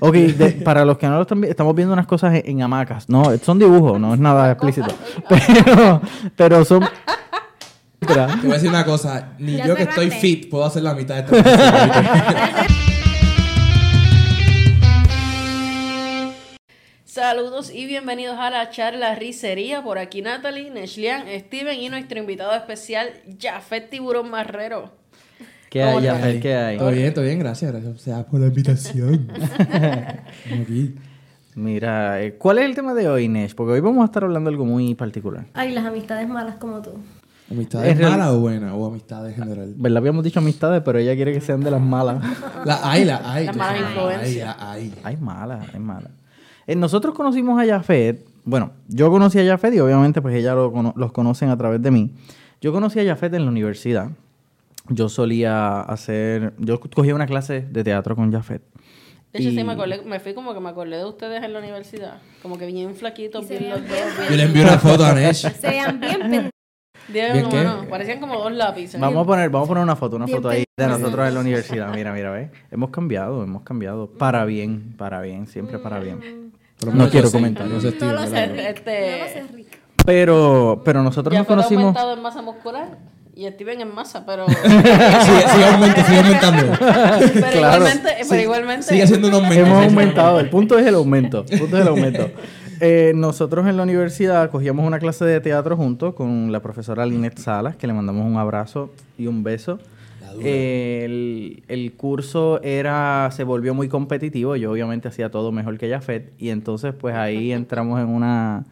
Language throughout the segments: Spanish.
Ok, de- para los que no lo están viendo, estamos viendo unas cosas en, en hamacas. No, son dibujos, no es nada explícito. Pero, pero son... Te voy a decir una cosa. Ni Ya yo que estoy fit puedo hacer la mitad de esta canción. Saludos y bienvenidos a la charla Ricería. Por aquí Natalie, Neshlian, Steven y nuestro invitado especial, Jafet Tiburón Marrero. ¿Qué hay. ¿Qué hay? Todo bien, todo bien, gracias. Gracias o sea, por la invitación. Aquí. Mira, eh, ¿cuál es el tema de hoy, Nesh? Porque hoy vamos a estar hablando de algo muy particular. Ay, las amistades malas como tú. ¿Amistades malas o buenas? O amistades en general. ¿Verdad? Habíamos dicho amistades, pero ella quiere que sean de las malas. La hay, la hay. Las malas influencias. La hay. Hay malas, hay malas. Eh, nosotros conocimos a Jafet. Bueno, yo conocí a Jafet y obviamente pues ella lo cono- los conocen a través de mí. Yo conocí a Jafet en la universidad. Yo solía hacer... Yo cogía una clase de teatro con Jafet. De hecho, Y- sí, me, acordé, me fui como que me acordé de ustedes en la universidad. Como que bien flaquitos, bien los veían dos. bien bien- Yo le envío una foto a Nesh. Se vean bien pen- Diego, ¿Bien como qué? no, parecían como dos lápices. Vamos a poner, vamos a poner una foto, una Bien foto ahí de nosotros en la universidad. Mira, mira, ¿ves? Hemos cambiado, hemos cambiado. Para bien, para bien, siempre para bien. No quiero comentar. yo sé, No lo sé. Este- No lo sé, Rick. Pero, pero nosotros nos conocimos... aumentado en masa muscular y Steven en masa, pero, Sigue, sigue aumentando, sigue aumentando. pero Claro. igualmente, pero igualmente Sigue siendo un aumento. Hemos aumentado, el punto es el aumento. El punto es el aumento. Eh, nosotros en la universidad cogíamos una clase de teatro juntos con la profesora Linet Salas, que le mandamos un abrazo y un beso. Eh, el, el curso era se volvió muy competitivo. Yo obviamente hacía todo mejor que Jafet. Y entonces pues ahí entramos en una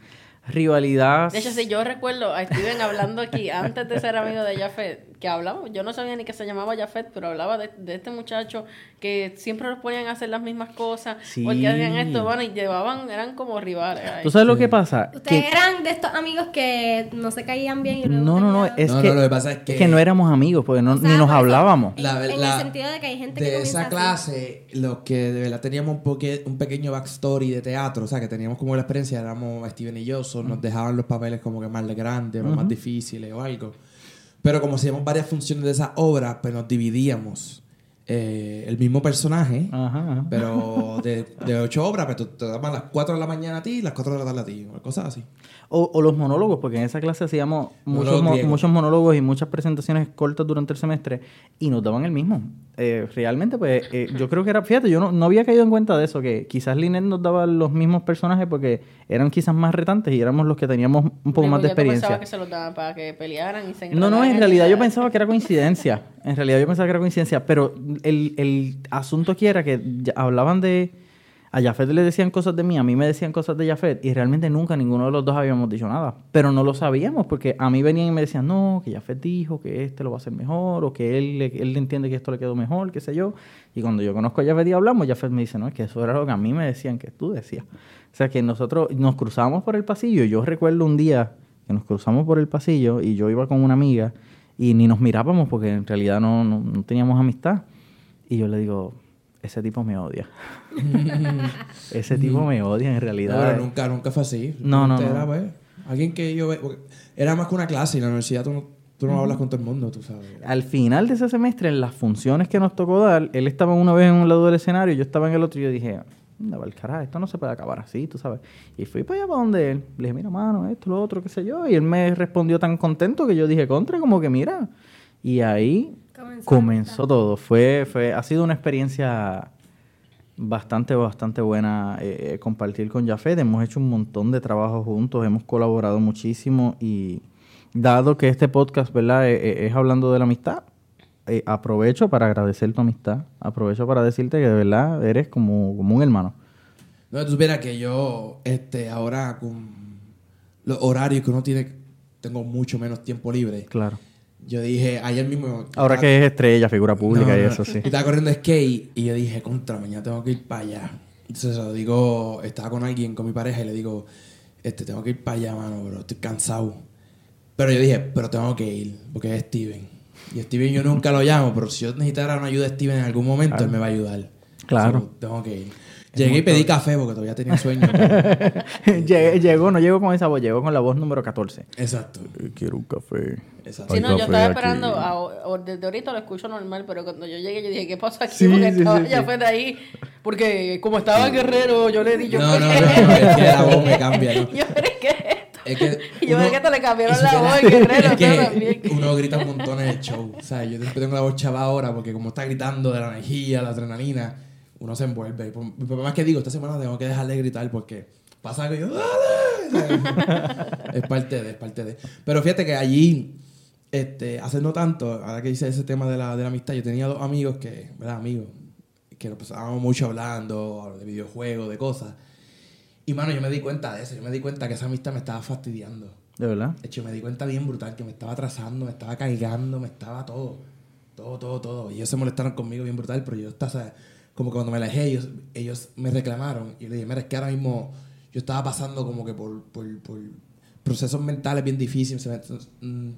rivalidad. De hecho, sí, yo recuerdo a Steven hablando aquí antes de ser amigo de Jafet, que hablamos, yo no sabía ni que se llamaba Jafet, pero hablaba de, de este muchacho que siempre los ponían a hacer las mismas cosas, Sí. porque hacían esto, bueno, y llevaban, eran como rivales. ahí. ¿Tú sabes lo que pasa? Ustedes Que- eran de estos amigos que no se caían bien y luego no, no, no, es No, que, no, lo que pasa es que- no éramos amigos, porque no, O sea, ni nos hablábamos. La- en la- el sentido de que hay gente que de comienza esa así. clase, los que de verdad teníamos un, poque- un pequeño backstory de teatro, o sea, que teníamos como la experiencia, éramos Steven y yo, so, nos dejaban los papeles como que más de grandes, o más difíciles o algo. Pero como hacíamos varias funciones de esa obra, pues nos dividíamos eh, el mismo personaje, Ajá, ajá. pero de, de ocho obras, pues te, te daban las cuatro de la mañana a ti y las cuatro de la tarde a ti, o cosas así. O, o los monólogos, porque en esa clase hacíamos mo- muchos monólogos y muchas presentaciones cortas durante el semestre y nos daban el mismo. Eh, realmente, pues eh, yo creo que era, fíjate, yo no, no había caído en cuenta de eso, que quizás Linet nos daba los mismos personajes porque eran quizás más retantes y éramos los que teníamos un poco Digo, más de yo pensaba experiencia. que se los daban para que pelearan y se No, no, en realidad yo pensaba que era coincidencia. En realidad yo pensaba que era coincidencia, pero el, el asunto aquí era que hablaban de... A Jafet le decían cosas de mí, a mí me decían cosas de Jafet y realmente nunca ninguno de los dos habíamos dicho nada. Pero no lo sabíamos porque a mí venían y me decían, no, que Jafet dijo que este lo va a hacer mejor o que él, él entiende que esto le quedó mejor, qué sé yo. Y cuando yo conozco a Jafet y hablamos, Jafet me dice, no, es que eso era lo que a mí me decían que tú decías. O sea, que nosotros nos cruzamos por el pasillo. Yo recuerdo un día que nos cruzamos por el pasillo y yo iba con una amiga y ni nos mirábamos porque en realidad no, no, no teníamos amistad. Y yo le digo, ese tipo me odia. ese tipo me odia en realidad. pero nunca, nunca fue así. No, no, no. Era, pues, alguien que yo... Era más que una clase y en la universidad tú no, tú no hablas con todo el mundo, tú sabes. Al final de ese semestre, en las funciones que nos tocó dar, él estaba una vez en un lado del escenario y yo estaba en el otro y yo dije, anda, el carajo, esto no se puede acabar así, tú sabes. Y fui para allá para donde él. Le dije, mira, mano, esto, lo otro, qué sé yo. Y él me respondió tan contento que yo dije, contra, como que mira. Y ahí Comenzó comenzó todo. Fue, fue, ha sido una experiencia bastante, bastante buena eh, eh, compartir con Jafet. Hemos hecho un montón de trabajo juntos, hemos colaborado muchísimo y dado que este podcast, ¿verdad? Eh, eh, es hablando de la amistad, eh, aprovecho para agradecer tu amistad. Aprovecho para decirte que de verdad eres como, como un hermano. No, tú supieras que yo, este, ahora con los horarios que uno tiene, tengo mucho menos tiempo libre. Claro. Yo dije, ayer mismo... Ahora que es estrella, figura pública No, y eso, sí. y Estaba corriendo skate y yo dije, contra, mañana tengo que ir para allá. Entonces lo digo, estaba con alguien, con mi pareja, y le digo, este, tengo que ir para allá, mano, bro, estoy cansado. Pero yo dije, pero tengo que ir, porque es Steven. Y Steven yo nunca lo llamo, pero si yo necesitara una ayuda de Steven en algún momento, él me va a ayudar. Claro. So, tengo que ir. Llegué y pedí café porque todavía tenía sueño. Llegué- llegó, no llegó con esa voz, llegó con la voz número 14. Exacto. quiero un café. Exacto. Sí, no, yo estaba esperando, a- o- desde ahorita lo escucho normal, pero cuando yo llegué yo dije, ¿qué pasó aquí? Sí, Porque sí, estaba sí, ya sí. fue de ahí Porque como estaba Guerrero, yo le di yo. No, no, no, es que la voz me cambia, ¿no? yo pero ¿qué es esto? Es que Y yo uno- que te le cambiaron y la voz, Guerrero, es que también. Uno grita un montón en el show. O sea, yo siempre tengo la voz chava ahora porque como está gritando de la energía, la adrenalina, uno se envuelve. Y por, por- por más que digo, esta semana tengo que dejar de gritar porque pasa que yo, ¡dale! es parte de, es parte de. Pero fíjate que allí, este, hace no tanto, ahora que hice ese tema de la, de la amistad, yo tenía dos amigos que, ¿verdad? Amigos, que nos pasábamos mucho hablando de videojuegos, de cosas. Y mano, yo me di cuenta de eso, yo me di cuenta que esa amistad me estaba fastidiando. ¿De verdad? De hecho, me di cuenta bien brutal que me estaba atrasando, me estaba cargando, me estaba todo. Todo, todo, todo. Y ellos se molestaron conmigo bien brutal, pero yo estaba, o sea, como que cuando me alejé, ellos, ellos me reclamaron. Y le dije, mira, es que ahora mismo yo estaba pasando como que por, por, por procesos mentales bien difíciles. Se me- mm,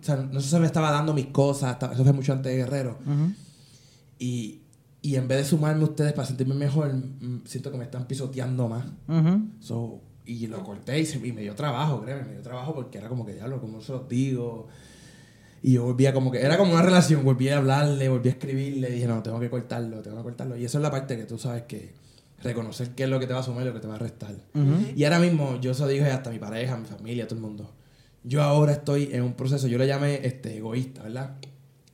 o sea, no sé si se me estaba dando mis cosas, estaba- eso fue mucho antes de Guerrero. Ujú. Y, y en vez de sumarme a ustedes para sentirme mejor, mm, siento que me están pisoteando más. Ujú. So, y lo corté y, se- y me dio trabajo, créeme, me dio trabajo porque era como que, diablo, como se los digo. Y yo volvía como que, era como una relación, volví a hablarle, volví a escribirle, dije, no, tengo que cortarlo, tengo que cortarlo. Y eso es la parte que tú sabes que reconocer qué es lo que te va a sumar y lo que te va a restar. Y ahora mismo, yo eso dije hasta a mi pareja, a mi familia, a todo el mundo. Yo ahora estoy en un proceso, yo le llamé este, egoísta, ¿verdad?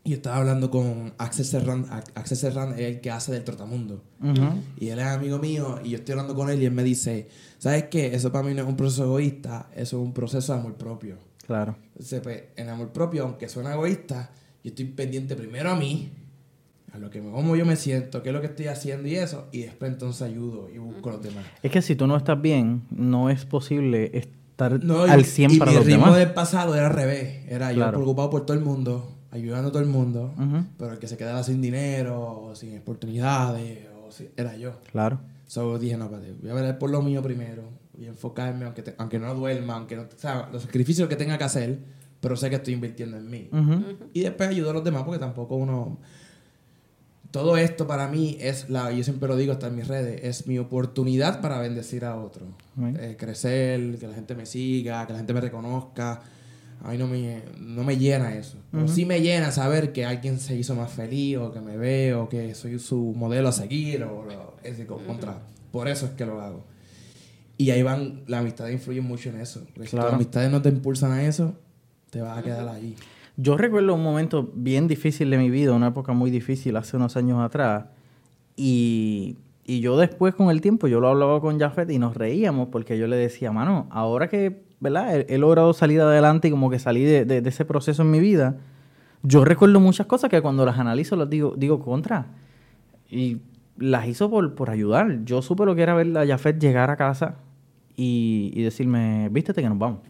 Y estaba hablando con Axel Serran, Axel Serran es el que hace del Trotamundo. Ujú. Y él es amigo mío y yo estoy hablando con él y él me dice, ¿sabes qué? Eso para mí no es un proceso egoísta, eso es un proceso de amor propio. Claro. Entonces, pues, en amor propio, aunque suena egoísta, yo estoy pendiente primero a mí, a lo que me, cómo yo me siento, qué es lo que estoy haciendo y eso, y después entonces ayudo y busco a los demás. Es que si tú no estás bien, no es posible estar No, y- al 100 y para mi los ritmo demás. del pasado era al revés. Era yo preocupado por todo el mundo, ayudando a todo el mundo, Ujú. pero el que se quedaba sin dinero, o sin oportunidades, o si- era yo. Claro. So dije, no, espérate, voy a ver por lo mío primero. Voy a enfocarme, aunque, te- aunque no duerma, aunque no. O sea, los sacrificios que tenga que hacer, pero sé que estoy invirtiendo en mí. Ujú. Y después ayudo a los demás, porque tampoco uno. Todo esto para mí es la. Yo siempre lo digo hasta en mis redes, es mi oportunidad para bendecir a otros. Right. Eh, crecer, que la gente me siga, que la gente me reconozca. A mí no me, no me llena eso. Pero sí me llena saber que alguien se hizo más feliz, o que me ve, o que soy su modelo a seguir, o lo- es decir, contra. Por eso es que lo hago. Y ahí van, las amistades influyen mucho en eso. Porque si Claro. tus amistades no te impulsan a eso, te vas a quedar ahí. Yo recuerdo un momento bien difícil de mi vida, una época muy difícil hace unos años atrás. Y, y yo después con el tiempo, yo lo hablaba con Jafet y nos reíamos porque yo le decía, mano, ahora que, ¿verdad? He, he logrado salir adelante y como que salí de, de- de ese proceso en mi vida, yo recuerdo muchas cosas que cuando las analizo las digo, digo contra. Y las hizo por, por ayudar. Yo supe lo que era ver a Jafet llegar a casa y, y decirme, vístete que nos vamos.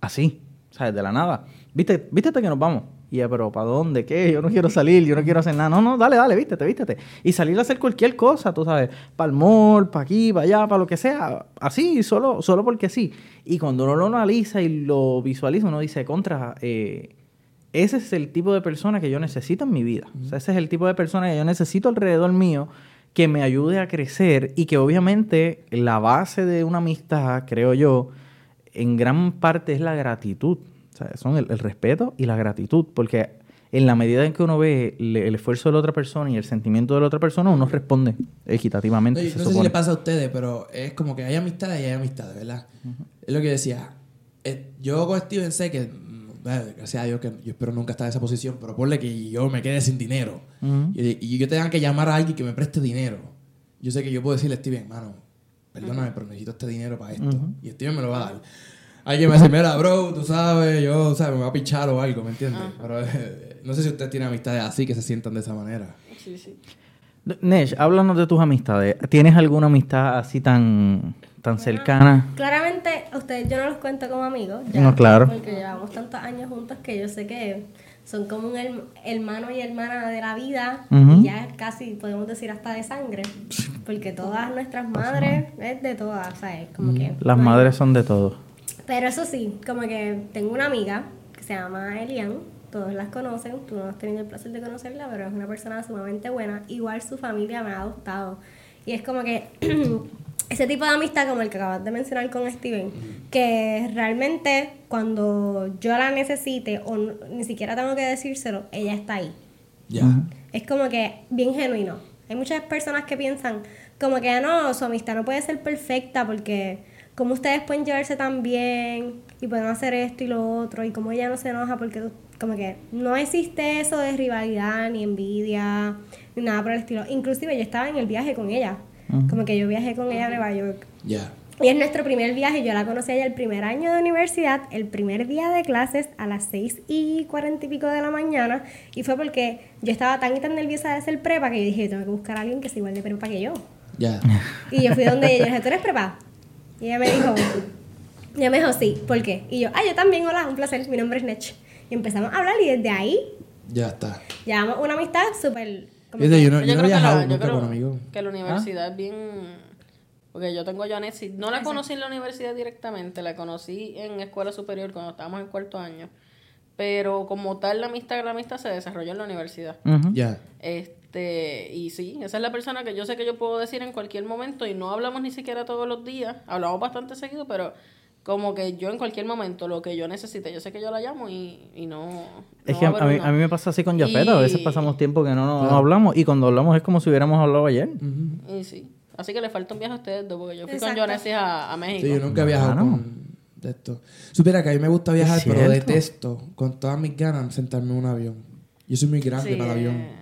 Así, ¿sabes? De la nada. ¿Viste, vístete que nos vamos. Y ya, pero ¿para dónde? ¿Qué? Yo no quiero salir, yo no quiero hacer nada. No, no, dale, dale, vístete, vístete. Y salir a hacer cualquier cosa, tú sabes, para el mall, para aquí, para allá, para lo que sea. Así, solo, solo porque sí. Y cuando uno lo analiza y lo visualiza, uno dice, contra, eh, ese es el tipo de persona que yo necesito en mi vida. O sea, ese es el tipo de persona que yo necesito alrededor mío que me ayude a crecer y que obviamente la base de una amistad, creo yo, en gran parte es la gratitud. O sea, son el, el respeto y la gratitud, porque en la medida en que uno ve le- el esfuerzo de la otra persona y el sentimiento de la otra persona, uno responde equitativamente. No, se no sé si le pasa a ustedes, pero es como que hay amistades y hay amistades, ¿verdad? Es lo que decía. Eh, yo con Steven sé que, gracias a Dios, que yo espero nunca estar en esa posición, pero ponle que yo me quede sin dinero y, y yo tenga que llamar a alguien que me preste dinero. Yo sé que yo puedo decirle a Steven, mano, perdóname, pero necesito este dinero para esto. Y Steven me lo va a dar. Alguien me dice, mira, bro, tú sabes, yo, ¿sabes? Me va a pichar o algo, ¿me entiendes? Pero eh, no sé si usted tiene amistades así que se sientan de esa manera. Sí, sí. Nesh, háblanos de tus amistades. ¿Tienes alguna amistad así tan, tan cercana? Claramente, a ustedes yo no los cuento como amigos. No, claro. Porque llevamos tantos años juntos que yo sé que son como un herm- hermano y hermana de la vida. Y ya casi podemos decir hasta de sangre. Porque todas nuestras madres es de todas, ¿sabes? Como que. Las madres son de todo. Pero eso sí, como que tengo una amiga que se llama Elian, todos las conocen, tú no has tenido el placer de conocerla, pero es una persona sumamente buena. Igual su familia me ha adoptado. Y es como que ese tipo de amistad como el que acabas de mencionar con Steven, que realmente cuando yo la necesite o ni siquiera tengo que decírselo, ella está ahí. Ya. Es como que bien genuino. Hay muchas personas que piensan como que "Ah, no, su amistad no puede ser perfecta porque como ustedes pueden llevarse tan bien y pueden hacer esto y lo otro y como ella no se enoja porque tú- como que no existe eso de rivalidad ni envidia ni nada por el estilo. Inclusive yo estaba en el viaje con ella, como que yo viajé con ella a Nueva York. Ya. Y es nuestro primer viaje, yo la conocí allá el primer año de universidad, el primer día de clases a las 6 y 40 y pico de la mañana. Y fue porque yo estaba tan y tan nerviosa de hacer prepa que yo dije, tengo que buscar a alguien que sea igual de prepa que yo. Ya. Y yo fui donde ella y dije, ¿tú eres prepa? Y ella me dijo, ella me dijo, sí, ¿por qué? Y yo, ah, yo también, hola, un placer, mi nombre es Nech. Y empezamos a hablar y desde ahí Ya está. llevamos una amistad súper... Fíjate, yo no, Yo yo no he que viajado la- yo nunca con amigos. que la universidad es bien... Porque yo tengo a Janessi. No la conocí en la universidad directamente, la conocí en escuela superior cuando estábamos en cuarto año. Pero como tal, la amistad, la amistad se desarrolló en la universidad. Ujú. Ya. Este, y sí, esa es la persona que yo sé que yo puedo decir en cualquier momento y no hablamos ni siquiera todos los días, hablamos bastante seguido, pero como que yo en cualquier momento lo que yo necesite, yo sé que yo la llamo y, y no... Es no que a, a mí, a mí me pasa así con Jafet, a veces pasamos tiempo que no, no, no hablamos y cuando hablamos es como si hubiéramos hablado ayer. Y sí, así que le falta un viaje a ustedes dos, porque yo fui Exacto. con Jonesy a, a México. Sí, yo nunca he viajado con de esto. Supiera que a mí me gusta viajar, pero detesto con todas mis ganas sentarme en un avión. Yo soy muy grande Sí, para el avión. eh.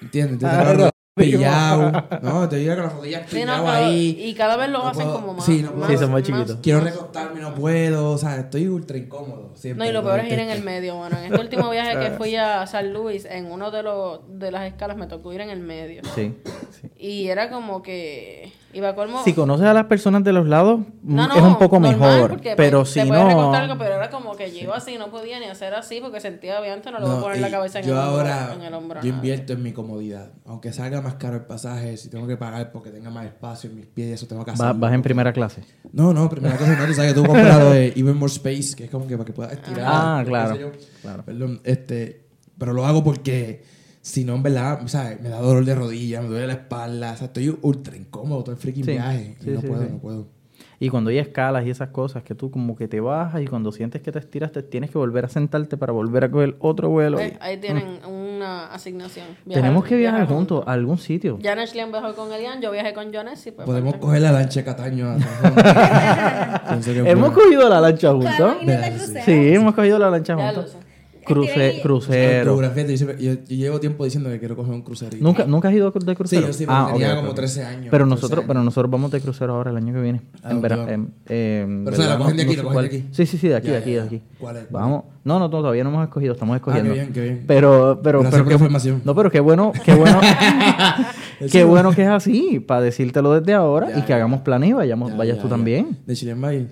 ¿Entiendes? Entonces, Ah, no. Pillado. No, te digo que las rodillas Sí, no, ahí. y cada vez lo No hacen puedo- como más. sí, no puedo- Sí, son más chiquitos. Quiero recostarme, no puedo. O sea, estoy ultra incómodo. Siempre, No, y lo peor es ir en el medio, bueno. En este último viaje que fui a San Luis, en uno de los de las escalas me tocó ir en el medio. Sí, sí. Y era como que iba colmo. Si conoces a las personas de los lados, No, no, es un poco normal, mejor. porque, Pero pues, si no. algo, pero era como que yo iba así, no podía ni hacer así porque sentía obviamente no le voy a poner la y cabeza en yo el hombro. ahora en el hombro, yo invierto en mi comodidad. Aunque salga más caro el pasaje, si tengo que pagar porque tenga más espacio en mis pies, eso tengo que hacerlo. Va- vas en primera clase. No, no, primera cosa no, tú sabes que tú compras lo de Even More Space, que es como que para que puedas estirar. Ah, claro, claro. Perdón, este, pero lo hago porque si no, en verdad, ¿sabes? Me da dolor de rodilla, me duele la espalda, o sea, estoy ultra incómodo todo el freaking Sí, viaje. y sí, no sí, puedo, sí. no puedo. Y cuando hay escalas y esas cosas, que tú como que te bajas y cuando sientes que te estiras, te tienes que volver a sentarte para volver a coger otro vuelo. Pues, y- ahí tienen una asignación. Viajar- Tenemos que viajar viajar juntos a algún sitio. Janet Lian viajó con Elian, yo viajé con Jones y pues. Podemos parte- coger la lancha de Cataño. Hemos cogido la lancha juntos. Claro, y sí. hemos cogido la lancha juntos. Cruce, crucero. Pero, fíjate, yo, siempre- yo- yo llevo tiempo diciendo que quiero coger un crucerito. ¿Nunca, ¿Nunca has ido de crucero? Sí, yo sí, pero Ah, tenía ok, como ok. 13 años. Pero 13 nosotros, años. pero nosotros vamos de crucero ahora el año que viene. ¿A En dónde vera- van? en- en Pero, o sea, cogen de aquí, sé la cogen cuál. de aquí. Sí, sí, sí, de aquí, Ya, de aquí, ya, de aquí. ¿Cuál es? Vamos. No, no, todavía no hemos escogido, estamos escogiendo. Ah, qué bien, qué bien. Pero, pero, Gracias pero por la qué- información. No, pero qué bueno, qué bueno, qué Eso- bueno que es así, para decírtelo desde ahora Ya, y que ya. hagamos planes y vayamos, Ya, vayas ya, tú ya. también. ¿De Chilean Bay?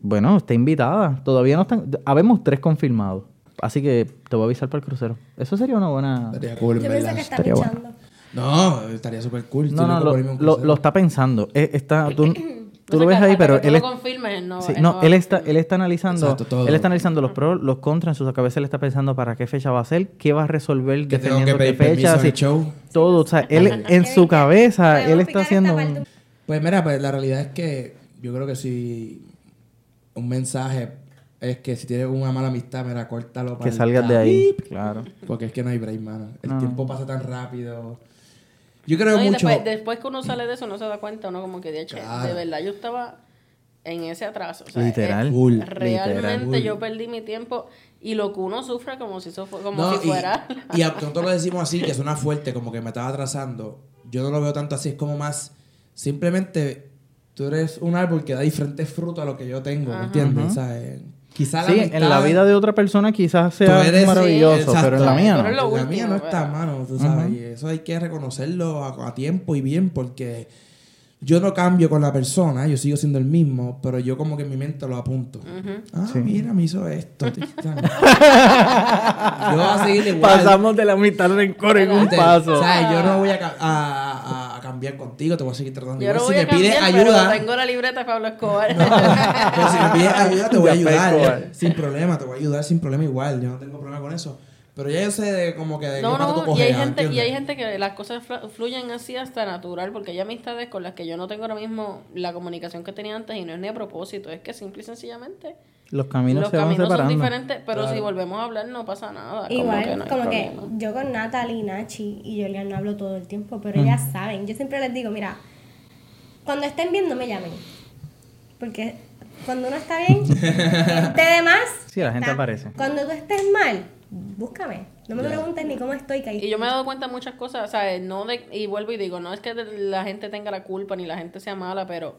Bueno, está invitada. Todavía no están. Habemos tres confirmados. Así que te voy a avisar para el crucero. Eso sería una buena. Estaría cool, Yo verdad. que Estaría bueno. No, estaría súper cool. No, no, lo, lo, está pensando. Eh, está, tú tú No lo ves ahí, pero él es- no, Sí, él no, va él está, él está analizando, Exacto, todo. él está analizando los pros, los contras en su cabeza, él está pensando para qué fecha va a ser, qué va a resolver Que tengo dependiendo que qué fecha, así, show. todo, o sea, él en su cabeza, él está haciendo un- Pues mira, pues la realidad es que yo creo que si un mensaje es que si tienes una mala amistad, mira, córtalo para que salgas de ahí, claro. Porque es que no hay break, mano. El No. tiempo pasa tan rápido. Yo creo No, y mucho... después, después que uno sale de eso, uno se da cuenta, uno como que, de hecho, Claro. de verdad, yo estaba en ese atraso. O sea, Literal. Full, realmente literal. yo perdí mi tiempo y lo que uno sufre como si eso fue, como No, si y- fuera. Y, aunque nosotros lo decimos así, que suena fuerte, como que me estaba atrasando, yo no lo veo tanto así, es como más, simplemente tú eres un árbol que da diferentes frutos a lo que yo tengo, ¿me entiendes? O sea, quizás Sí, en la vida de otra persona quizás sea Tú eres- maravilloso, sí, pero en la mía Pero no. es lo la mía no está, ¿verdad? mano, tú sabes, y eso hay que reconocerlo a, a tiempo y bien, porque yo no cambio con la persona, yo sigo siendo el mismo, pero yo como que en mi mente lo apunto. Ah, mira, me hizo esto. yo voy a seguir igual. Pasamos de la mitad al rencor en un paso. O sea, yo no voy a, a- a cambiar contigo, te voy a seguir tratando Yo igual. no Si me pides pero ayuda, tengo la libreta de Pablo Escobar. pero si me pides ayuda, te voy a ayudar. Sin problema, te voy a ayudar sin problema igual. Yo no tengo problema con eso. Pero ya yo sé de como que de No, qué pato no, tú y hay, gente, y hay gente que las cosas flu- fluyen así hasta natural, porque hay amistades con las que yo no tengo ahora mismo la comunicación que tenía antes y no es ni a propósito, es que simple y sencillamente Los caminos Los se van caminos son separando. diferentes, pero si volvemos a hablar no pasa nada. Igual, como que, no hay como que problema. yo con Natalie, Nachi y Julian no hablo todo el tiempo, pero ellas saben. Yo siempre les digo, mira, cuando estén bien no me llamen. Porque cuando uno está bien, gente de más. Sí, la gente está. aparece. Cuando tú estés mal, búscame. No me preguntes ni cómo estoy, que Y yo me he dado cuenta de muchas cosas, o sea, no de, y vuelvo y digo, no es que la gente tenga la culpa ni la gente sea mala, pero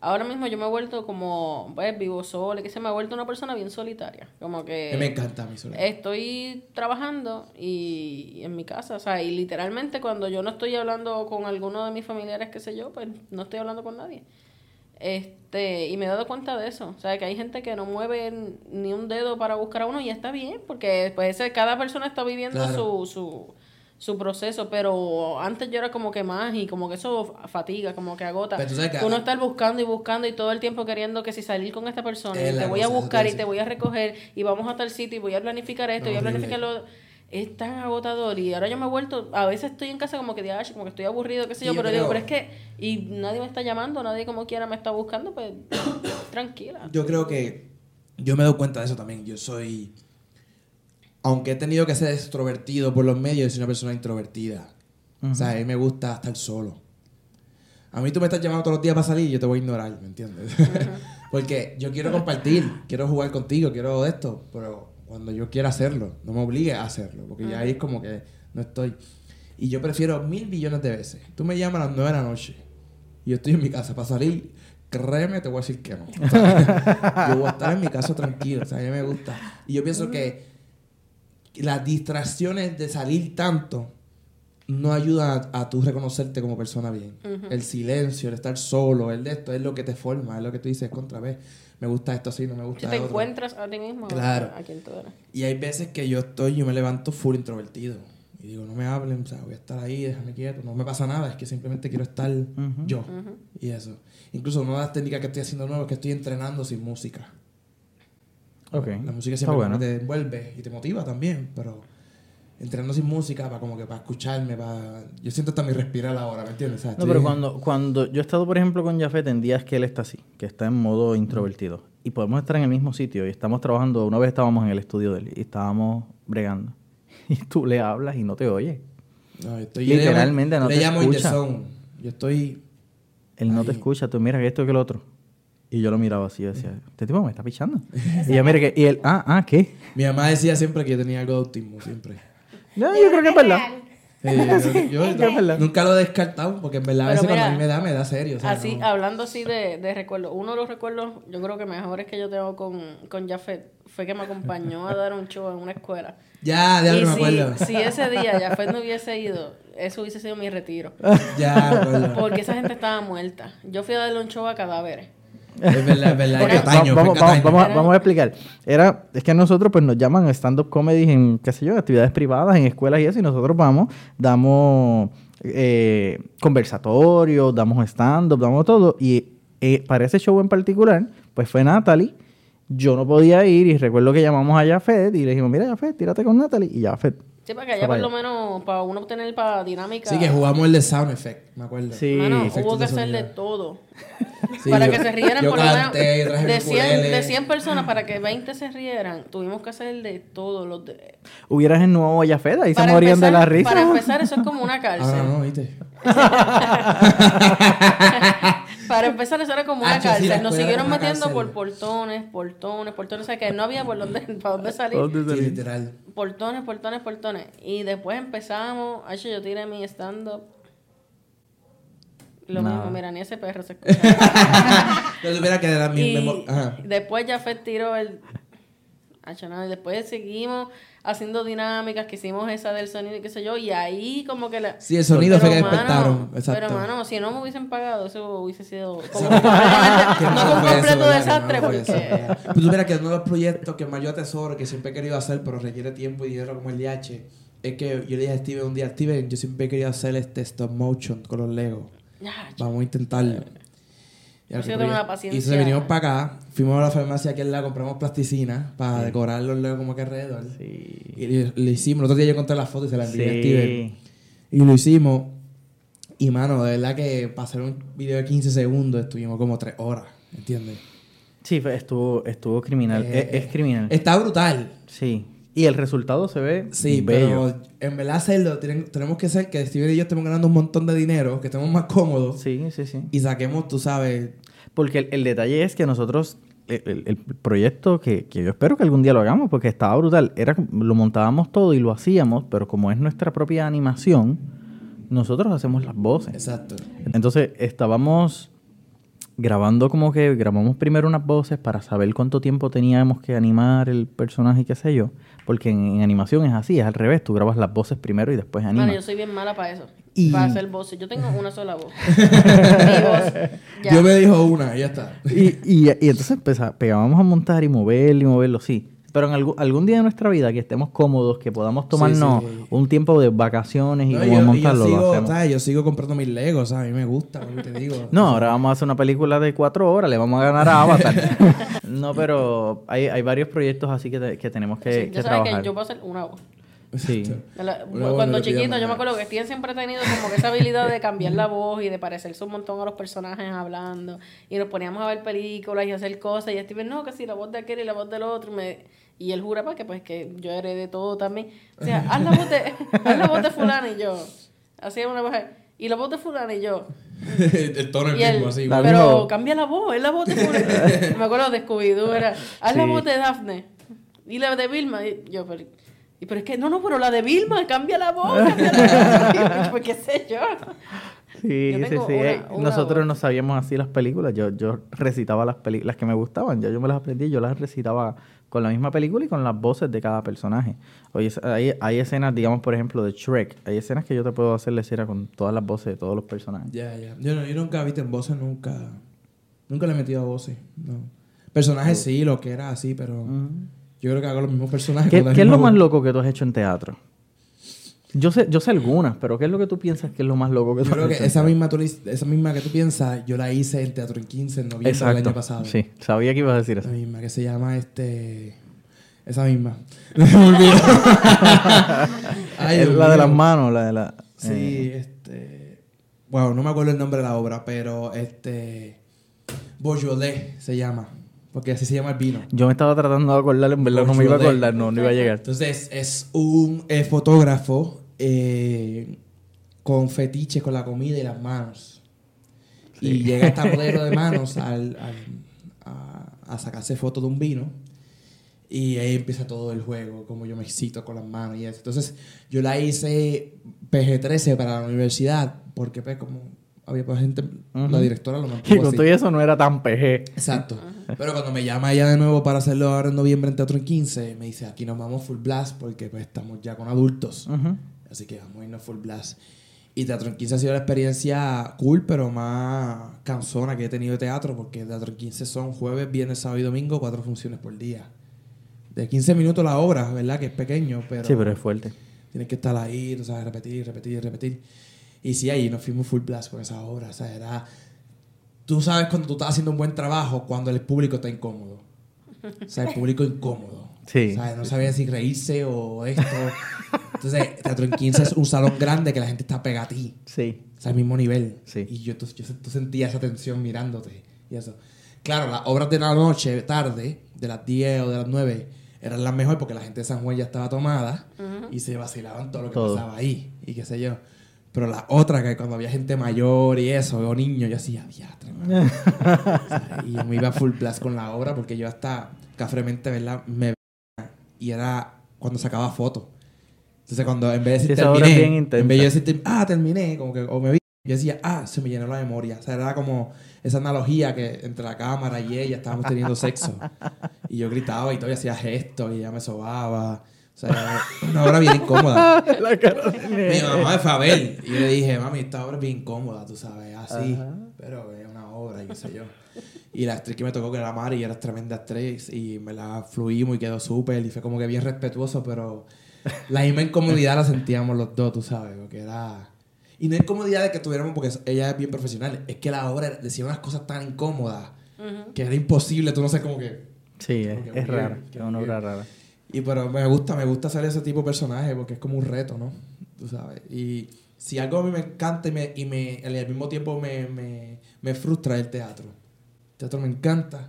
ahora mismo yo me he vuelto como, pues, vivo sola, que se me ha vuelto una persona bien solitaria, como que... me encanta mí soledad. Estoy trabajando y, y en mi casa, o sea, y literalmente cuando yo no estoy hablando con alguno de mis familiares, qué sé yo, pues no estoy hablando con nadie. Este, y me he dado cuenta de eso, o sea, que hay gente que no mueve ni un dedo para buscar a uno y está bien, porque pues cada persona está viviendo Claro. su, su, su proceso, pero antes yo era como que más y como que eso fatiga, como que agota. Pero tú sabes que- Uno estar buscando y buscando y todo el tiempo queriendo que si salir con esta persona, Es y te voy a cosa, buscar y te voy a recoger y vamos a tal sitio y voy a planificar esto y voy a planificar lo es tan agotador y ahora yo me he vuelto a veces estoy en casa como que de "Ay, como que estoy aburrido qué sé yo yo pero digo pero es que y nadie me está llamando nadie como quiera me está buscando pues tranquila Yo creo que yo me doy cuenta de eso también. Yo soy, aunque he tenido que ser extrovertido por los medios, yo soy una persona introvertida. O sea, a mí me gusta estar solo. A mí tú me estás llamando todos los días para salir y yo te voy a ignorar, ¿me entiendes? Porque yo quiero compartir, quiero jugar contigo, quiero esto, pero cuando yo quiera hacerlo, no me obligue a hacerlo, porque ya ahí es como que no estoy. Y yo prefiero mil billones de veces. Tú me llamas a las nueve de la noche y yo estoy en mi casa para salir, créeme, te voy a decir que no. O sea, yo voy a estar en mi casa tranquilo, o sea, a mí me gusta. Y yo pienso que las distracciones de salir tanto no ayudan a, a tú reconocerte como persona bien. El silencio, el estar solo, el de esto es lo que te forma, es lo que tú dices contra vez. Me gusta esto así, no me gusta si te otro. encuentras a ti mismo Claro. a, quien tú eres Y hay veces que yo estoy, yo me levanto full introvertido. Y digo, no me hablen, o sea, voy a estar ahí, déjame quieto, no me pasa nada, es que simplemente quiero estar yo. Y eso. Incluso una de las técnicas que estoy haciendo nuevo es que estoy entrenando sin música. Ok. La música siempre bueno. te envuelve y te motiva también, pero entrenando sin música para como que para escucharme, para... Yo siento hasta mi respirar ahora, ¿me entiendes? O sea, No, pero cuando, cuando yo he estado, por ejemplo, con Jafet en días que él está así, que está en modo introvertido, y podemos estar en el mismo sitio y estamos trabajando, una vez estábamos en el estudio de él y estábamos bregando, y tú le hablas y no te oye. No, estoy, Literalmente yo no le te llamo in the escucha. Yo estoy... Él no te escucha, tú mira que esto que el otro. Y yo lo miraba así, yo decía, este tipo me está pichando. y yo, mira que, y él, ah, ah, ¿qué? Mi mamá decía siempre que yo tenía algo de autismo, siempre. No, yo creo que es verdad. Eh, yo, yo- Es verdad. nunca lo he descartado, porque en verdad a veces cuando a mí me da, me da serio. o sea, así no- hablando así de, de recuerdos uno de los recuerdos yo creo que mejores que yo tengo con con Jafet fue que me acompañó a dar un show en una escuela Ya, ya y no me si, acuerdo. si ese día Jafet no hubiese ido eso hubiese sido mi retiro Ya, porque esa gente estaba muerta yo fui a darle un show a cadáveres Es verdad, es verdad. Porque es Cataño, vamos, fue vamos, Cataño. vamos, a- vamos a explicar. Era, es que nosotros pues nos llaman stand-up comedy en, qué sé yo, actividades privadas, en escuelas y eso, y nosotros vamos, damos eh, conversatorios, damos stand-up, damos todo. Y eh, para ese show en particular, pues fue Natalie. Yo no podía ir y recuerdo que llamamos a Jafet y le dijimos, mira Jafet, tírate con Natalie. Y Jafet. Sí para que allá por lo menos para uno obtener para dinámica Sí, que jugamos el de Sound Effect, me acuerdo. Sí. Mano, hubo que de hacerle sonido. todo. Sí, para yo- que se rieran yo por lo menos de mi 100, ukulele. de 100 personas para que 20 se rieran. Tuvimos que hacer de todo. Los de... Hubieras en nuevo a Jafet, ahí se morían de la risa. Para empezar, eso es como una cárcel. Ah, no, viste. Para empezar, eso era como una Ah, sí, cárcel. Nos siguieron una metiendo cárcel. por portones, portones, portones. O sea, que no había por dónde, para dónde salir. ¿Dónde Sí, salí? literal. Portones, portones, portones. Y después empezamos. Ay, yo tiré mi stand-up. Lo mismo, mira, ni ese perro se escucha. Yo supiera que era mi después ya fue tiró el. Nada, y después seguimos haciendo dinámicas, que hicimos esa del sonido y qué sé yo, y ahí como que la... Sí, el sonido fue que mano, despertaron. Exacto. Pero, hermano, si no me hubiesen pagado, eso hubiese sido como Que no fue un eso, completo desastre, no porque... Pues tú verás que uno de los proyectos que más yo atesoro, que siempre he querido hacer, pero requiere tiempo y dinero como el DH, es que yo le dije a Steven un día, Steven, yo siempre he querido hacer este stop motion con los Legos. Vamos a intentarlo. Y sí una Y paciencia. entonces venimos para acá, fuimos a la farmacia al lado, compramos plasticina para decorar los Legos como que alrededor. Sí. Y le, le hicimos, el otro día yo encontré la foto y se la envié a Sí. Steven. Y lo hicimos. Y mano, de verdad que para hacer un video de 15 segundos estuvimos como 3 horas, ¿entiendes? Sí, estuvo, estuvo criminal. Eh, es, es criminal. Está brutal. Sí. Y el resultado se ve Sí, bello. pero en verdad hacerlo, tienen- tenemos que ser que Steven y yo estemos ganando un montón de dinero, que estemos más cómodos Sí, sí, sí. y saquemos, tú sabes, Porque el, el detalle es que nosotros, el, el- el proyecto que, que yo espero que algún día lo hagamos, porque estaba brutal, era lo montábamos todo y lo hacíamos, pero como es nuestra propia animación, nosotros hacemos las voces. exacto. Entonces estábamos grabando como que grabamos primero unas voces para saber cuánto tiempo teníamos que animar el personaje y qué sé yo, porque en, en animación es así, es al revés, tú grabas las voces primero y después animas. Bueno, yo soy bien mala para eso. Y- Para hacer voces. Yo tengo una sola voz. Yo me dijo una y ya está. Y, y, y entonces empeza- pegábamos a montar y moverlo y moverlo, sí. Pero en algún, algún día de nuestra vida que estemos cómodos, que podamos tomarnos sí. un tiempo de vacaciones y No, como yo, yo montarlo, lo sigo, hacemos. ¿sabes? yo sigo comprando mis Legos, ¿sabes? A mí me gusta, como te digo. No, ahora vamos a hacer una película de cuatro horas, le vamos a ganar a Avatar. no, pero hay, hay varios proyectos así que, te- que tenemos que, Sí, que trabajar. que yo puedo hacer una voz. Sí. La- cuando chiquito, yo me acuerdo que Steven siempre ha tenido como que esa habilidad de cambiar la voz y de parecerse un montón a los personajes hablando. Y nos poníamos a ver películas y a hacer cosas. Y Steven, no, que si la voz de aquel y la voz del otro. Y, me- y él jura para que pues que yo heredé todo también. O sea, haz la voz de, haz la voz de fulano y yo. Hacía una voz. Y la voz de fulano y yo. el tono es el mismo, así. Pero cambia la voz, es la voz de fulano. me acuerdo de Scooby-Doo, era, haz la voz de Daphne. Y la de Vilma. Y yo, pero, y, pero es que, no, no, pero la de Vilma, cambia la voz, cambia la voz. pues qué sé yo. Sí, Yo sí, sí. una- eh, una Nosotros voz. no sabíamos así las películas. Yo, yo recitaba las películas, las que me gustaban. Ya yo me las aprendí. Yo las recitaba con la misma película y con las voces de cada personaje. Oye, hay, hay escenas, digamos, por ejemplo, de Shrek. Hay escenas que yo te puedo hacer la escena con todas las voces de todos los personajes. Ya, ya. Yo, no- yo nunca, viste, en voces nunca... Nunca le he metido a voces, no. Personajes sí, lo que era así, pero... Yo creo que hago los mismos personajes. ¿Qué, la qué es lo más loco que tú has hecho en teatro? Yo sé, yo sé algunas, pero ¿qué es lo que tú piensas que es lo más loco que tú Yo has creo que hecho en esa misma, tú esa misma que tú piensas, yo la hice en Teatro en 15 en noviembre del año pasado. Sí, sabía que ibas a decir eso. Esa misma, que se llama este... Esa misma. Me. Ay, es la de las manos, la de la... Sí, eh, este... Bueno, no me acuerdo el nombre de la obra, pero este... Beaujolais se llama. Porque así se llama el vino. yo me estaba tratando de acordar, en verdad no me iba a acordar, no, no iba a llegar. Entonces, es un eh, fotógrafo eh, con fetiches con la comida y las manos. Y llega esta modelo de manos al, al- a, a sacarse fotos de un vino. Y ahí empieza todo el juego, como yo me excito con las manos y eso. Entonces, yo la hice PG-13 para la universidad, porque pues como había pues, gente, la directora lo Y mantuvo con así. todo eso no era tan PG. Exacto. Pero cuando me llama ella de nuevo para hacerlo ahora en noviembre en Teatro en 15, me dice, aquí nos vamos full blast porque pues estamos ya con adultos. Así que vamos a irnos full blast. Y Teatro en 15 ha sido la experiencia cool, pero más cansona que he tenido de teatro, porque Teatro en 15 son jueves, viernes, sábado y domingo, cuatro funciones por día. De 15 minutos la obra, ¿verdad? Que es pequeño, pero... Sí, pero es fuerte. Tienes que estar ahí, tú sabes, repetir, repetir, repetir. Y sí, ahí nos fuimos full blast con esa obra. O sea, era... Tú sabes cuando tú estás haciendo un buen trabajo, cuando el público está incómodo. O sea, el público incómodo. Sí. O sea, no sabía si reírse o esto. Entonces, Teatro en 15 es un salón grande que la gente está pegada a ti. Sí. O sea, al mismo nivel. Sí. Y yo, tú, yo tú sentías esa tensión mirándote y eso. Claro, las obras de la noche, tarde, de las 10 o de las 9, eran las mejores porque la gente de San Juan ya estaba tomada y se vacilaban todo lo que Todo. pasaba ahí y qué sé yo. Pero la otra, que cuando había gente mayor y eso, o niños, yo hacía, diastre, mano". O sea, Y yo me iba full blast con la obra porque yo hasta cafremente, ¿verdad? Me veía y era cuando sacaba fotos. Entonces, cuando en vez de Sí, decir es terminé, en vez de decir, ah, terminé, como que, o me vi, yo decía, ah, se me llenó la memoria. O sea, era como esa analogía que entre la cámara y ella estábamos teniendo sexo. Y yo gritaba y todo, y hacía gestos y ella me sobaba. O sea, una obra bien incómoda. La cara de Mi mamá a ver y yo le dije, mami, esta obra es bien incómoda, tú sabes, así. Pero es una obra y qué sé yo. Y la actriz que me tocó, que era Mari, era tremenda actriz y me la fluimos y quedó súper y fue como que bien respetuoso, pero la misma incomodidad la sentíamos los dos, tú sabes, porque era... Y no incomodidad de que tuviéramos, porque ella es bien profesional, es que la obra decía unas cosas tan incómodas que era imposible, tú no sé cómo que... Sí, es, Porque es que Es una obra rara. Y pero me gusta, me gusta hacer ese tipo de personaje porque es como un reto, ¿no? Tú sabes. Y si algo a mí me encanta y, me, y me, al mismo tiempo me, me, me frustra el teatro. El teatro me encanta,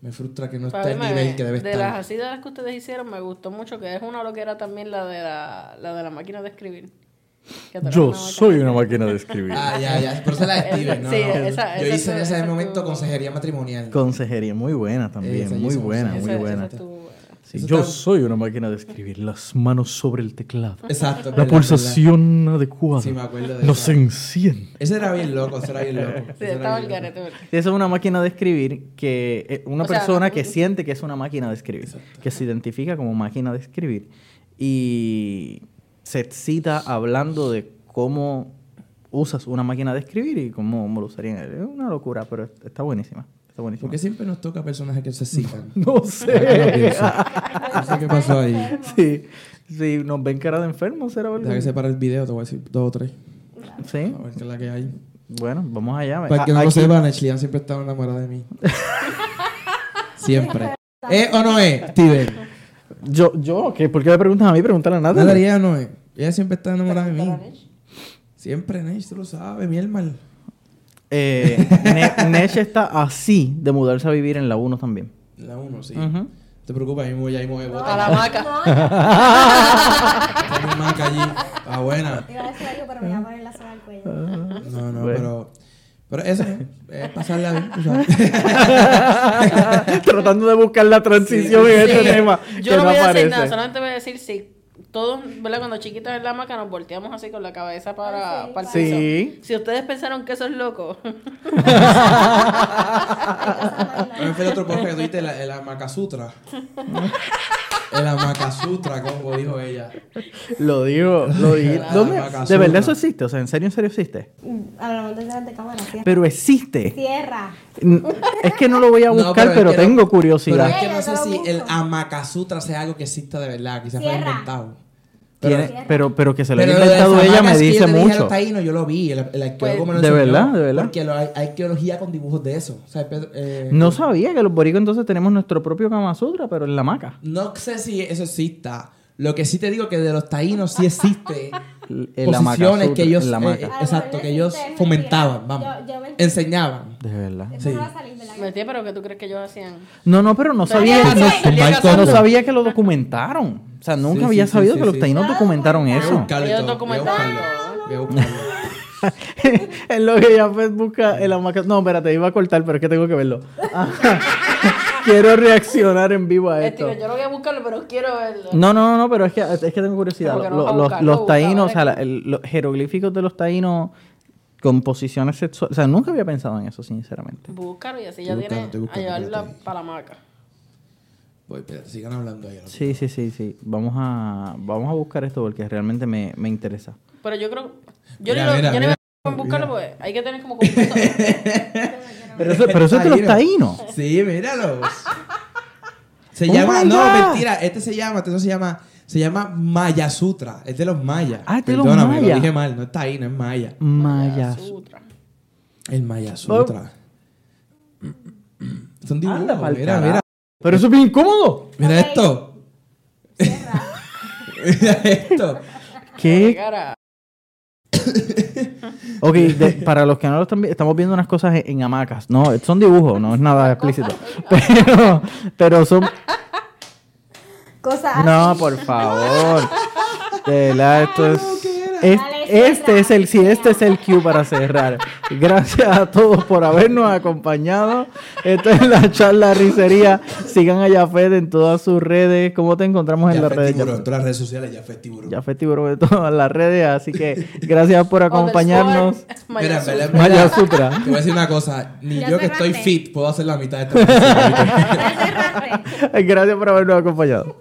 me frustra que no Para esté el me- nivel que debe de estar. las así de las que ustedes hicieron me gustó mucho que es una lo que era también la de la, la de la máquina de escribir. Yo una soy de una máquina de escribir. Ah, ya, ya. Por eso la de Steven, no, Sí, no. esa- Yo esa hice en ese esa momento consejería matrimonial. Consejería, muy buena también, Esa muy buena, esa- muy buena. esa estuvo buena. Sí, Eso yo está- soy una máquina de escribir, las manos sobre el teclado. Exacto. La verdad, pulsación adecuada Sí, me acuerdo de nos esa. enciende. Ese era bien loco, ese era bien loco. Sí, estaba el bien loco. Esa es una máquina de escribir que eh, una O sea, persona no- que siente que es una máquina de escribir, que se identifica como máquina de escribir y se excita hablando de cómo usas una máquina de escribir y cómo, cómo lo usarían. Es una locura, pero es- está buenísima. Está buenísima. ¿Por qué siempre nos toca personajes que se excitan? No sé. No sé qué pasó ahí. sí, sí, nos ven cara de enfermos, ¿será algo? Deja que se pare el video, te voy a decir dos o tres. Sí, A ver qué es la que hay. bueno, vamos allá. Para que no lo aquí- sepa, Nechlian siempre estaba enamorada de mí. siempre. ¿Eh o no es, Steven? Yo, yo, ¿qué? ¿por qué me preguntas a mí? Pregúntale a nada. Natalia o no es. Ella siempre está enamorada de mí. Siempre, Nech, tú lo sabes, mi hermano. Eh, Ne- Nesh está así de mudarse a vivir en la 1 también. La uno, sí. Ujú. No te preocupes, ahí me voy, ahí me voy. A Bota. la maca. No, Está mi manca allí. Está buena. iba a decir algo, pero me iba a poner la soga al cuello. No, no, Bueno. pero... Pero eso, es pasarla bien, tú sabes. Tratando de buscar la transición en este tema. Yo no no voy a decir nada, solamente voy a decir si todos, ¿verdad? Cuando chiquitos en la hamaca nos volteamos así con la cabeza para, Ah, sí, para el Sí. piso. Si ustedes pensaron que eso es loco, ¿Cuál fue el otro podcast que tuviste? El, el Amakasutra. El Amakasutra, como dijo ella. Lo digo, lo digo. La ¿Dónde? ¿De verdad eso existe? O sea, ¿en serio, en serio existe? Hablamos de de cámara. Cierra. Pero existe. Cierra. Mm, Es que no lo voy a No, buscar, es pero, no- tengo Pero curiosidad. es que no sé lo si el Amakasutra sea algo que exista de verdad. Quizás fue inventado. Tiene- pero, pero que se lo Pero haya inventado ella me que dice mucho. los taínos, yo lo vi. El, el arqueólogo me lo ¿De enseñó, verdad? ¿De verdad? Porque lo- hay, hay arqueología con dibujos de eso. O sea, Pedro, eh, No sabía que los boricos entonces tenemos nuestro propio Kama Sutra, pero en la maca. No sé si eso exista. Lo que sí te digo que de los taínos sí existe maca posiciones que ellos, en la eh, maca. eh, lo exacto, que no ellos es fomentaban, vamos, Yo- yo me- enseñaban. De verdad. Sí. no va a salir, ¿verdad? Mentira, pero ¿qué tú crees que ellos hacían? No, no, pero no Pero sabía, no, no coco. sabía que lo documentaron. O sea, nunca Sí, había sí, sabido sí, que sí, los sí. taínos documentaron Voy a eso. buscarlo y Ellos todo, documentaron voy a buscarlo, todo. voy a buscarlo. en lo que ya Fed busca el hamaca... No, espérate, iba a cortar, pero es que tengo que verlo. Quiero reaccionar en vivo a esto. Steven, yo no voy a buscarlo, pero quiero verlo. No, no, no, no, pero es que, es que tengo curiosidad. No Los, busca, taínos, o sea, la- el- los jeroglíficos de los taínos con posiciones sexuales. O sea, nunca había pensado en eso, sinceramente. Búscalo y así ya Estoy tiene buscando, estoy a llevarla para la maca. Voy, espérate, sigan hablando ahí. Sí, sí, sí, sí. Vamos a, vamos a buscar esto porque realmente me, me interesa. Pero yo creo. Yo Mira, ni lo- mira, yo ni mira. voy a buscarlo porque hay que tener como. Pero eso, pero eso es de los taínos. Sí, míralos. Se Oh llama, no, mentira, este se llama, este no se llama, se llama Maya Sutra, es de los mayas. Ah, es de los Perdóname, mayas. lo dije mal, no está ahí, no es maya. Mayas. Sutra. El Maya Sutra. Son dibujos, mira, mira. Pero eso es bien incómodo. Mira Ok. esto. Cierra. Mira esto. ¿Qué? Ok, de- para los que no lo están viendo, estamos viendo unas cosas en, en hamacas. No, son dibujos, no es nada explícito. Pero, pero son... Cosas No, por favor. De verdad, esto es... es- Dale, este es el sí, este es el cue para cerrar. Gracias a todos por habernos acompañado. Esta es la charla risería. Sigan a Jafet en todas sus redes. ¿Cómo te encontramos en las redes? tiburón, Jafet? en todas las redes sociales ya fue tiburón. Ya fue tiburón en todas las redes, así que gracias por. Underscore Mira, Maya Sutra. Te voy a decir una cosa, ni yo que estoy fit puedo hacer la mitad de cerraste. Gracias por habernos acompañado.